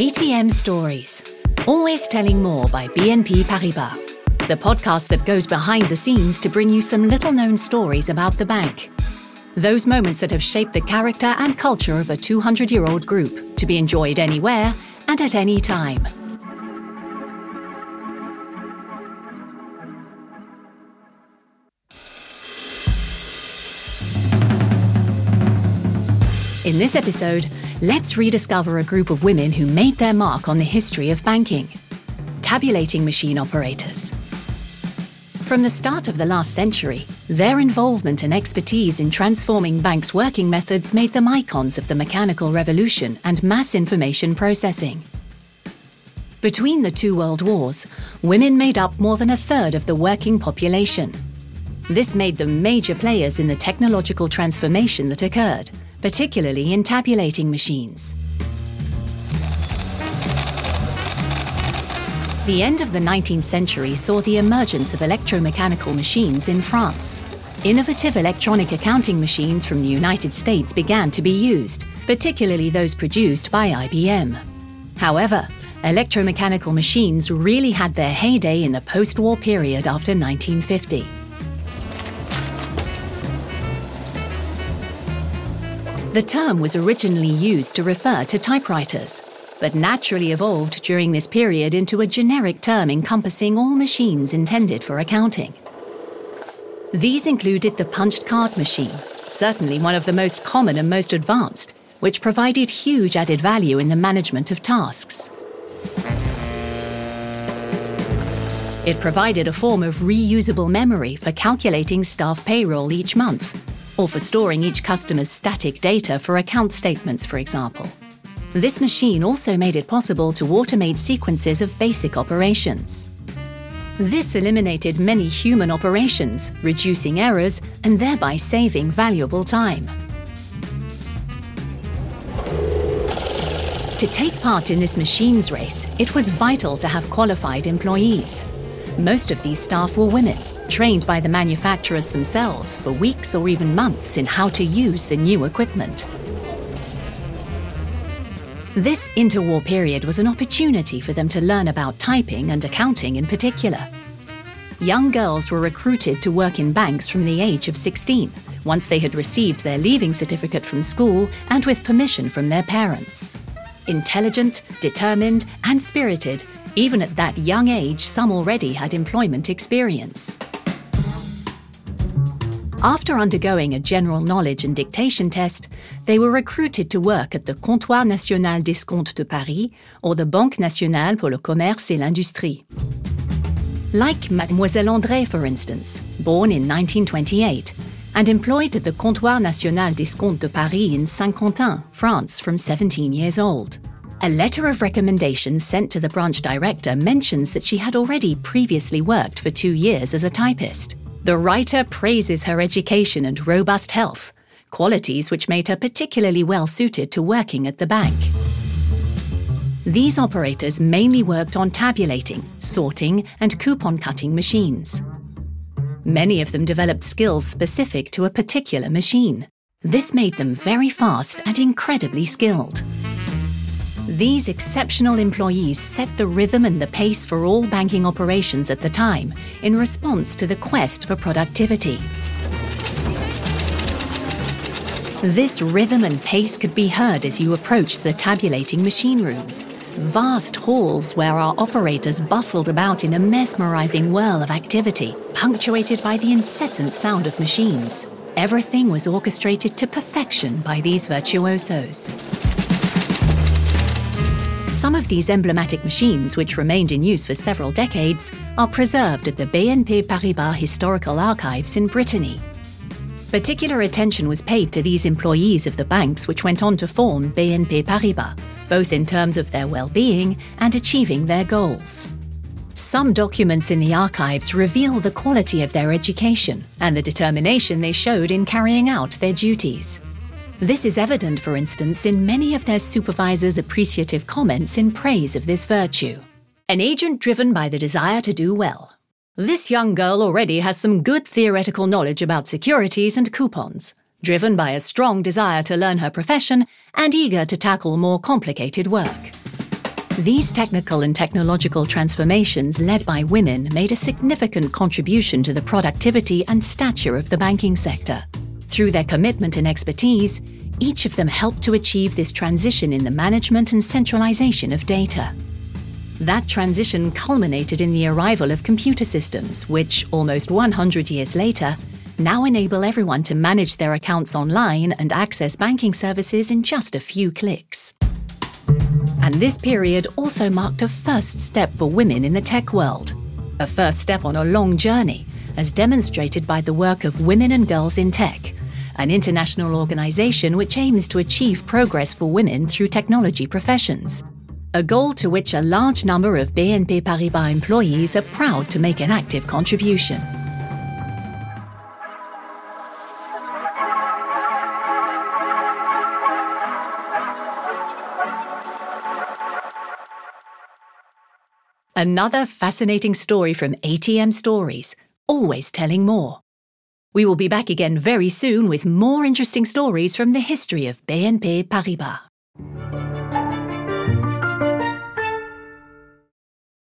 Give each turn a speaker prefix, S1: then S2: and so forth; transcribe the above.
S1: ATM Stories, always telling more by BNP Paribas, the podcast that goes behind the scenes to bring you some little known stories about the bank. Those moments that have shaped the character and culture of a 200 year old group to be enjoyed anywhere and at any time. In this episode, let's rediscover a group of women who made their mark on the history of banking tabulating machine operators. From the start of the last century, their involvement and expertise in transforming banks' working methods made them icons of the mechanical revolution and mass information processing. Between the two world wars, women made up more than a third of the working population. This made them major players in the technological transformation that occurred, particularly in tabulating machines. The end of the 19th century saw the emergence of electromechanical machines in France. Innovative electronic accounting machines from the United States began to be used, particularly those produced by IBM. However, electromechanical machines really had their heyday in the post war period after 1950. The term was originally used to refer to typewriters, but naturally evolved during this period into a generic term encompassing all machines intended for accounting. These included the punched card machine, certainly one of the most common and most advanced, which provided huge added value in the management of tasks. It provided a form of reusable memory for calculating staff payroll each month or for storing each customer's static data for account statements, for example. This machine also made it possible to automate sequences of basic operations. This eliminated many human operations, reducing errors and thereby saving valuable time. To take part in this machines race, it was vital to have qualified employees. Most of these staff were women, trained by the manufacturers themselves for weeks or even months in how to use the new equipment. This interwar period was an opportunity for them to learn about typing and accounting in particular. Young girls were recruited to work in banks from the age of 16, once they had received their leaving certificate from school and with permission from their parents. Intelligent, determined, and spirited, even at that young age, some already had employment experience. After undergoing a general knowledge and dictation test, they were recruited to work at the Comptoir National d'Escompte de Paris or the Banque Nationale pour le Commerce et l'Industrie. Like Mademoiselle André, for instance, born in 1928 and employed at the Comptoir National d'Escompte de Paris in Saint-Quentin, France, from 17 years old. A letter of recommendation sent to the branch director mentions that she had already previously worked for two years as a typist. The writer praises her education and robust health, qualities which made her particularly well suited to working at the bank. These operators mainly worked on tabulating, sorting, and coupon cutting machines. Many of them developed skills specific to a particular machine. This made them very fast and incredibly skilled. These exceptional employees set the rhythm and the pace for all banking operations at the time in response to the quest for productivity. This rhythm and pace could be heard as you approached the tabulating machine rooms, vast halls where our operators bustled about in a mesmerizing whirl of activity, punctuated by the incessant sound of machines. Everything was orchestrated to perfection by these virtuosos. Some of these emblematic machines, which remained in use for several decades, are preserved at the BNP Paribas Historical Archives in Brittany. Particular attention was paid to these employees of the banks which went on to form BNP Paribas, both in terms of their well-being and achieving their goals. Some documents in the archives reveal the quality of their education and the determination they showed in carrying out their duties. This is evident, for instance, in many of their supervisors' appreciative comments in praise of this virtue. An agent driven by the desire to do well. This young girl already has some good theoretical knowledge about securities and coupons, driven by a strong desire to learn her profession and eager to tackle more complicated work. These technical and technological transformations led by women made a significant contribution to the productivity and stature of the banking sector. Through their commitment and expertise, each of them helped to achieve this transition in the management and centralization of data. That transition culminated in the arrival of computer systems, which, almost 100 years later, now enable everyone to manage their accounts online and access banking services in just a few clicks. And this period also marked a first step for women in the tech world. A first step on a long journey, as demonstrated by the work of Women and Girls in Tech, an international organization which aims to achieve progress for women through technology professions. A goal to which a large number of BNP Paribas employees are proud to make an active contribution. Another fascinating story from ATM Stories, always telling more. We will be back again very soon with more interesting stories from the history of BNP Paribas.